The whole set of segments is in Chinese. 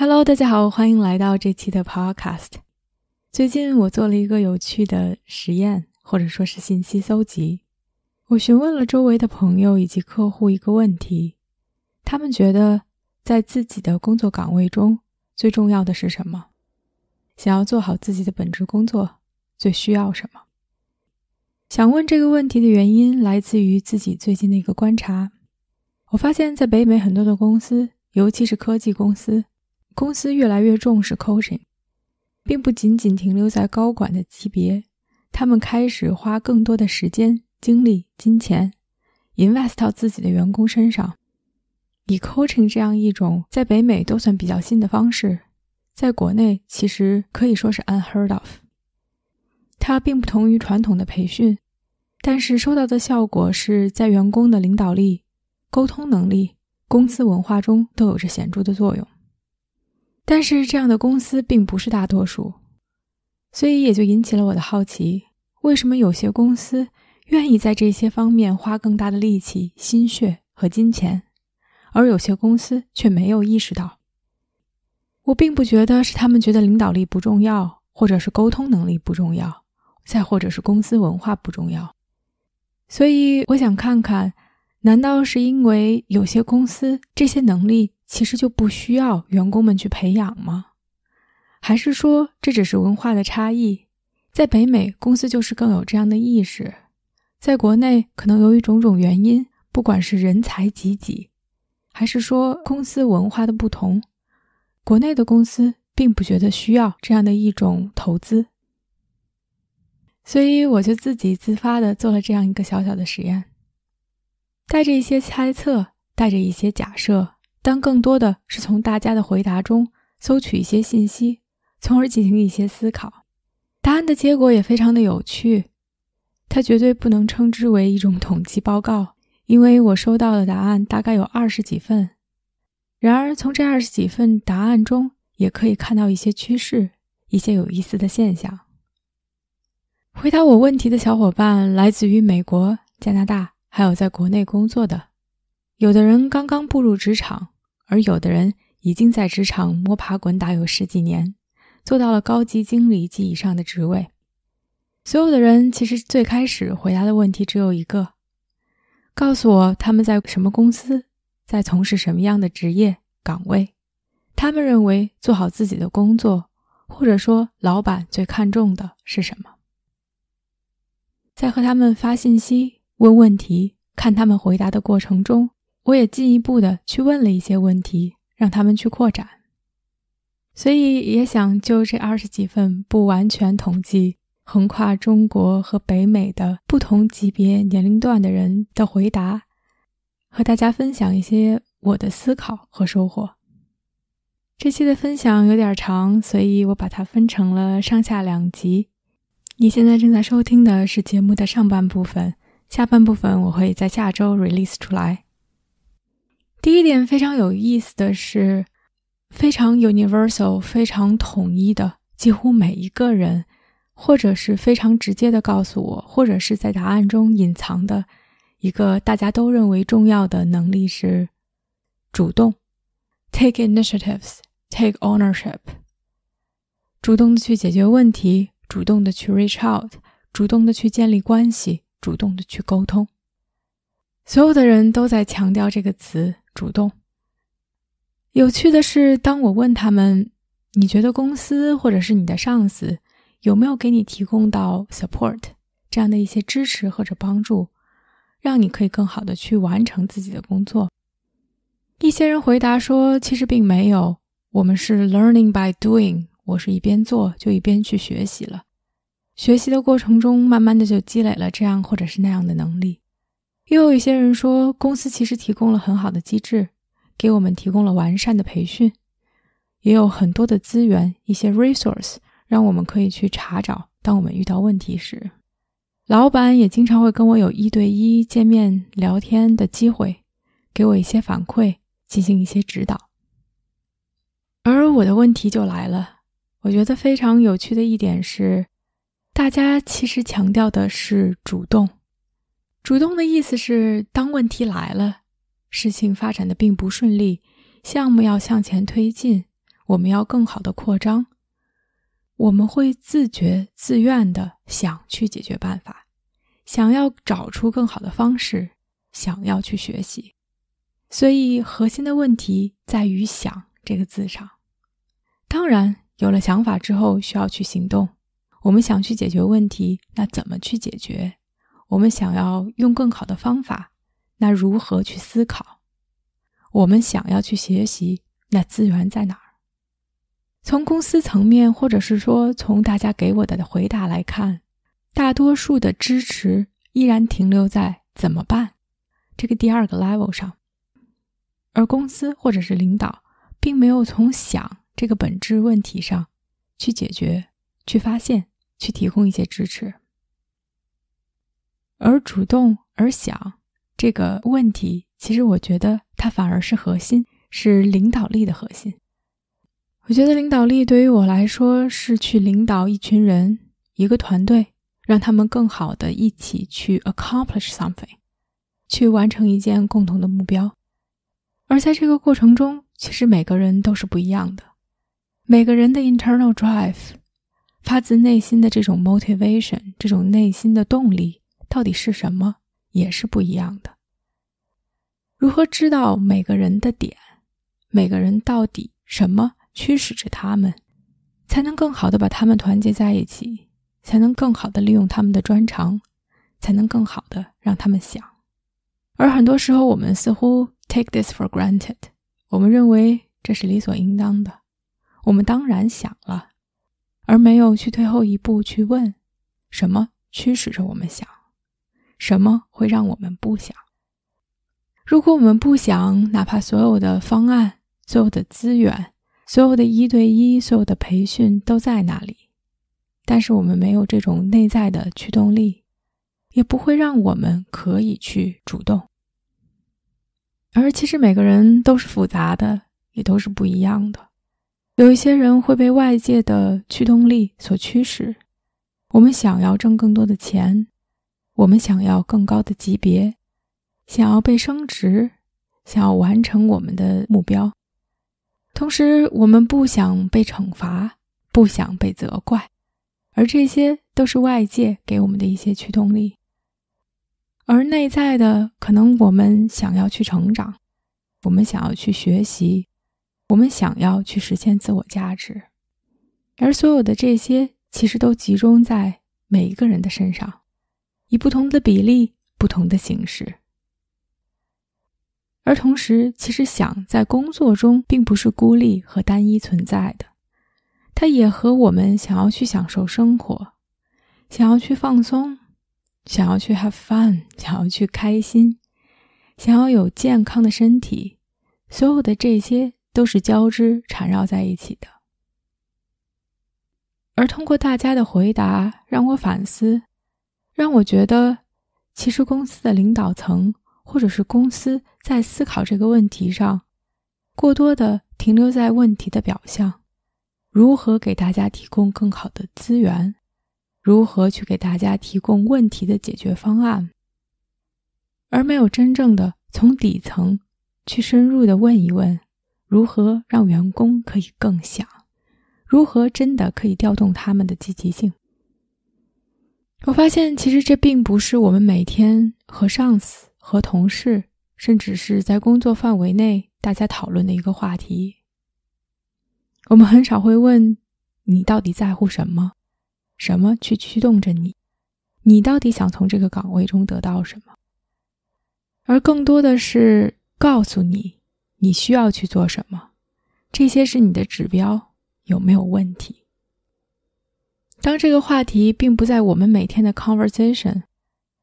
Hello，大家好，欢迎来到这期的 Podcast。最近我做了一个有趣的实验，或者说是信息搜集。我询问了周围的朋友以及客户一个问题：他们觉得在自己的工作岗位中最重要的是什么？想要做好自己的本职工作，最需要什么？想问这个问题的原因来自于自己最近的一个观察。我发现，在北美很多的公司，尤其是科技公司。公司越来越重视 coaching，并不仅仅停留在高管的级别，他们开始花更多的时间、精力、金钱，invest 到自己的员工身上。以 coaching 这样一种在北美都算比较新的方式，在国内其实可以说是 unheard of。它并不同于传统的培训，但是收到的效果是在员工的领导力、沟通能力、公司文化中都有着显著的作用。但是这样的公司并不是大多数，所以也就引起了我的好奇：为什么有些公司愿意在这些方面花更大的力气、心血和金钱，而有些公司却没有意识到？我并不觉得是他们觉得领导力不重要，或者是沟通能力不重要，再或者是公司文化不重要。所以我想看看，难道是因为有些公司这些能力？其实就不需要员工们去培养吗？还是说这只是文化的差异？在北美，公司就是更有这样的意识；在国内，可能由于种种原因，不管是人才济济，还是说公司文化的不同，国内的公司并不觉得需要这样的一种投资。所以，我就自己自发的做了这样一个小小的实验，带着一些猜测，带着一些假设。但更多的是从大家的回答中搜取一些信息，从而进行一些思考。答案的结果也非常的有趣，它绝对不能称之为一种统计报告，因为我收到的答案大概有二十几份。然而，从这二十几份答案中，也可以看到一些趋势，一些有意思的现象。回答我问题的小伙伴来自于美国、加拿大，还有在国内工作的。有的人刚刚步入职场，而有的人已经在职场摸爬滚打有十几年，做到了高级经理及以上的职位。所有的人其实最开始回答的问题只有一个：告诉我他们在什么公司，在从事什么样的职业岗位。他们认为做好自己的工作，或者说老板最看重的是什么。在和他们发信息、问问题、看他们回答的过程中。我也进一步的去问了一些问题，让他们去扩展，所以也想就这二十几份不完全统计、横跨中国和北美的不同级别年龄段的人的回答，和大家分享一些我的思考和收获。这期的分享有点长，所以我把它分成了上下两集。你现在正在收听的是节目的上半部分，下半部分我会在下周 release 出来。第一点非常有意思的是，非常 universal、非常统一的，几乎每一个人，或者是非常直接的告诉我，或者是在答案中隐藏的一个大家都认为重要的能力是主动，take initiatives, take ownership，主动的去解决问题，主动的去 reach out，主动的去建立关系，主动的去沟通。所有的人都在强调这个词。主动。有趣的是，当我问他们：“你觉得公司或者是你的上司有没有给你提供到 support 这样的一些支持或者帮助，让你可以更好的去完成自己的工作？”一些人回答说：“其实并没有，我们是 learning by doing，我是一边做就一边去学习了，学习的过程中慢慢的就积累了这样或者是那样的能力。”又有一些人说，公司其实提供了很好的机制，给我们提供了完善的培训。也有很多的资源，一些 resource，让我们可以去查找。当我们遇到问题时，老板也经常会跟我有一对一见面聊天的机会，给我一些反馈，进行一些指导。而我的问题就来了，我觉得非常有趣的一点是，大家其实强调的是主动。主动的意思是，当问题来了，事情发展的并不顺利，项目要向前推进，我们要更好的扩张。我们会自觉自愿的想去解决办法，想要找出更好的方式，想要去学习。所以核心的问题在于“想”这个字上。当然，有了想法之后，需要去行动。我们想去解决问题，那怎么去解决？我们想要用更好的方法，那如何去思考？我们想要去学习，那资源在哪儿？从公司层面，或者是说从大家给我的回答来看，大多数的支持依然停留在怎么办这个第二个 level 上，而公司或者是领导并没有从想这个本质问题上去解决、去发现、去提供一些支持，而主动而想这个问题，其实我觉得它反而是核心，是领导力的核心。我觉得领导力对于我来说是去领导一群人、一个团队，让他们更好的一起去 accomplish something，去完成一件共同的目标。而在这个过程中，其实每个人都是不一样的，每个人的 internal drive，发自内心的这种 motivation，这种内心的动力到底是什么，也是不一样的。如何知道每个人的点，每个人到底什么？驱使着他们，才能更好的把他们团结在一起，才能更好的利用他们的专长，才能更好的让他们想。而很多时候，我们似乎 take this for granted，我们认为这是理所应当的，我们当然想了，而没有去退后一步去问：什么驱使着我们想？什么会让我们不想？如果我们不想，哪怕所有的方案、所有的资源，所有的一对一，所有的培训都在那里，但是我们没有这种内在的驱动力，也不会让我们可以去主动。而其实每个人都是复杂的，也都是不一样的。有一些人会被外界的驱动力所驱使，我们想要挣更多的钱，我们想要更高的级别，想要被升职，想要完成我们的目标。同时，我们不想被惩罚，不想被责怪，而这些都是外界给我们的一些驱动力。而内在的，可能我们想要去成长，我们想要去学习，我们想要去实现自我价值。而所有的这些，其实都集中在每一个人的身上，以不同的比例、不同的形式。而同时，其实想在工作中并不是孤立和单一存在的，它也和我们想要去享受生活、想要去放松、想要去 have fun、想要去开心、想要有健康的身体，所有的这些都是交织缠绕在一起的。而通过大家的回答，让我反思，让我觉得，其实公司的领导层。或者是公司在思考这个问题上，过多的停留在问题的表象，如何给大家提供更好的资源，如何去给大家提供问题的解决方案，而没有真正的从底层去深入的问一问，如何让员工可以更想，如何真的可以调动他们的积极性。我发现，其实这并不是我们每天和上司。和同事，甚至是在工作范围内，大家讨论的一个话题。我们很少会问你到底在乎什么，什么去驱动着你，你到底想从这个岗位中得到什么，而更多的是告诉你你需要去做什么，这些是你的指标有没有问题。当这个话题并不在我们每天的 conversation，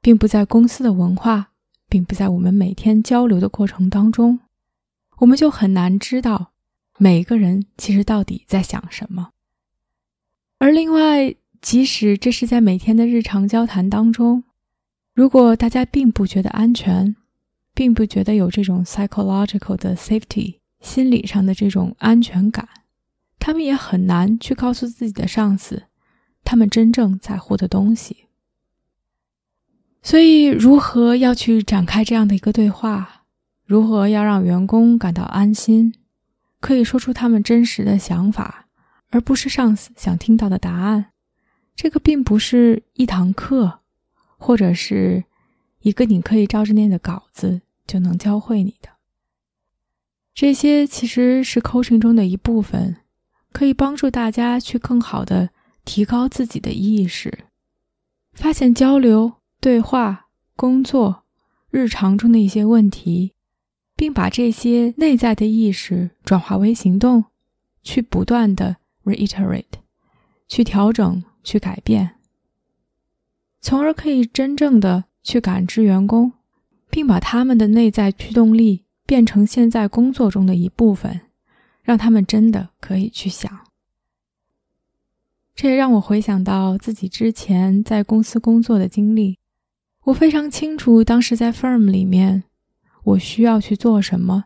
并不在公司的文化。并不在我们每天交流的过程当中，我们就很难知道每个人其实到底在想什么。而另外，即使这是在每天的日常交谈当中，如果大家并不觉得安全，并不觉得有这种 psychological 的 safety 心理上的这种安全感，他们也很难去告诉自己的上司，他们真正在乎的东西。所以，如何要去展开这样的一个对话？如何要让员工感到安心，可以说出他们真实的想法，而不是上司想听到的答案？这个并不是一堂课，或者是一个你可以照着念的稿子就能教会你的。这些其实是 coaching 中的一部分，可以帮助大家去更好的提高自己的意识，发现交流。对话、工作、日常中的一些问题，并把这些内在的意识转化为行动，去不断的 reiterate，去调整、去改变，从而可以真正的去感知员工，并把他们的内在驱动力变成现在工作中的一部分，让他们真的可以去想。这也让我回想到自己之前在公司工作的经历。我非常清楚，当时在 firm 里面，我需要去做什么，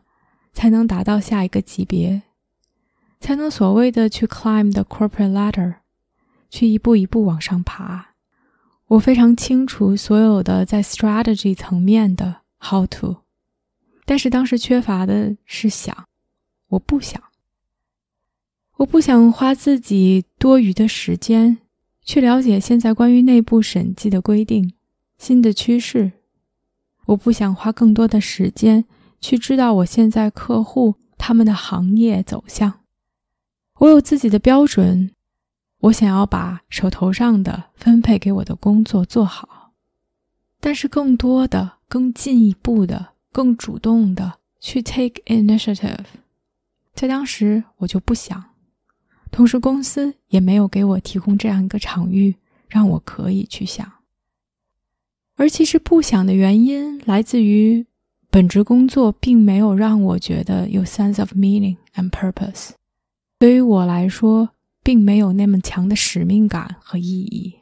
才能达到下一个级别，才能所谓的去 climb the corporate ladder，去一步一步往上爬。我非常清楚所有的在 strategy 层面的 how to，但是当时缺乏的是想，我不想，我不想花自己多余的时间去了解现在关于内部审计的规定。新的趋势，我不想花更多的时间去知道我现在客户他们的行业走向。我有自己的标准，我想要把手头上的分配给我的工作做好。但是更多的、更进一步的、更主动的去 take initiative，在当时我就不想，同时公司也没有给我提供这样一个场域，让我可以去想。而其实不想的原因来自于，本职工作并没有让我觉得有 sense of meaning and purpose。对于我来说，并没有那么强的使命感和意义。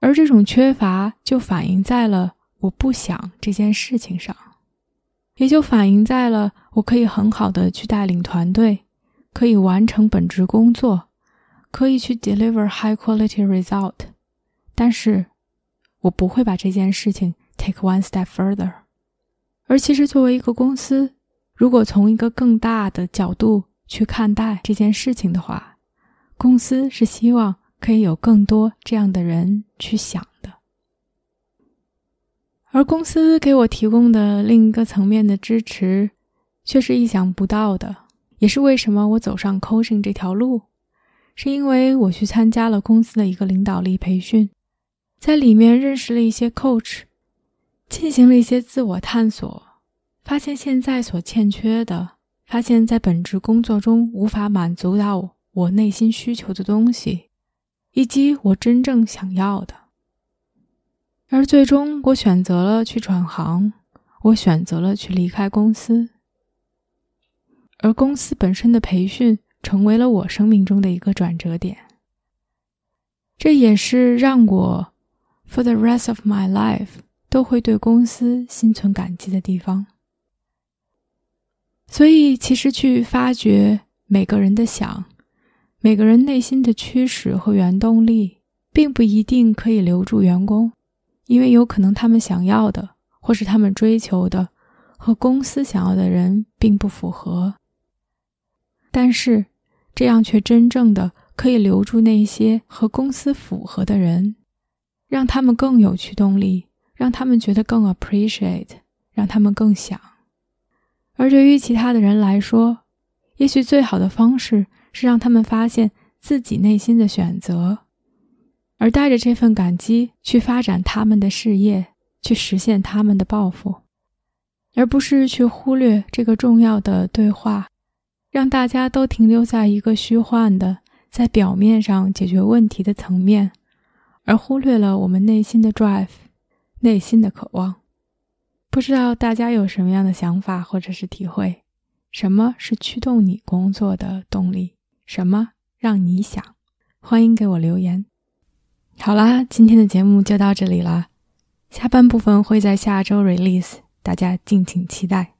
而这种缺乏就反映在了我不想这件事情上，也就反映在了我可以很好的去带领团队，可以完成本职工作，可以去 deliver high quality result，但是。我不会把这件事情 take one step further，而其实作为一个公司，如果从一个更大的角度去看待这件事情的话，公司是希望可以有更多这样的人去想的。而公司给我提供的另一个层面的支持，却是意想不到的，也是为什么我走上 coaching 这条路，是因为我去参加了公司的一个领导力培训。在里面认识了一些 coach，进行了一些自我探索，发现现在所欠缺的，发现在本职工作中无法满足到我内心需求的东西，以及我真正想要的。而最终，我选择了去转行，我选择了去离开公司，而公司本身的培训成为了我生命中的一个转折点。这也是让我。For the rest of my life，都会对公司心存感激的地方。所以，其实去发掘每个人的想，每个人内心的驱使和原动力，并不一定可以留住员工，因为有可能他们想要的，或是他们追求的，和公司想要的人并不符合。但是，这样却真正的可以留住那些和公司符合的人。让他们更有驱动力，让他们觉得更 appreciate，让他们更想。而对于其他的人来说，也许最好的方式是让他们发现自己内心的选择，而带着这份感激去发展他们的事业，去实现他们的抱负，而不是去忽略这个重要的对话，让大家都停留在一个虚幻的，在表面上解决问题的层面。而忽略了我们内心的 drive，内心的渴望。不知道大家有什么样的想法或者是体会？什么是驱动你工作的动力？什么让你想？欢迎给我留言。好啦，今天的节目就到这里啦，下半部分会在下周 release，大家敬请期待。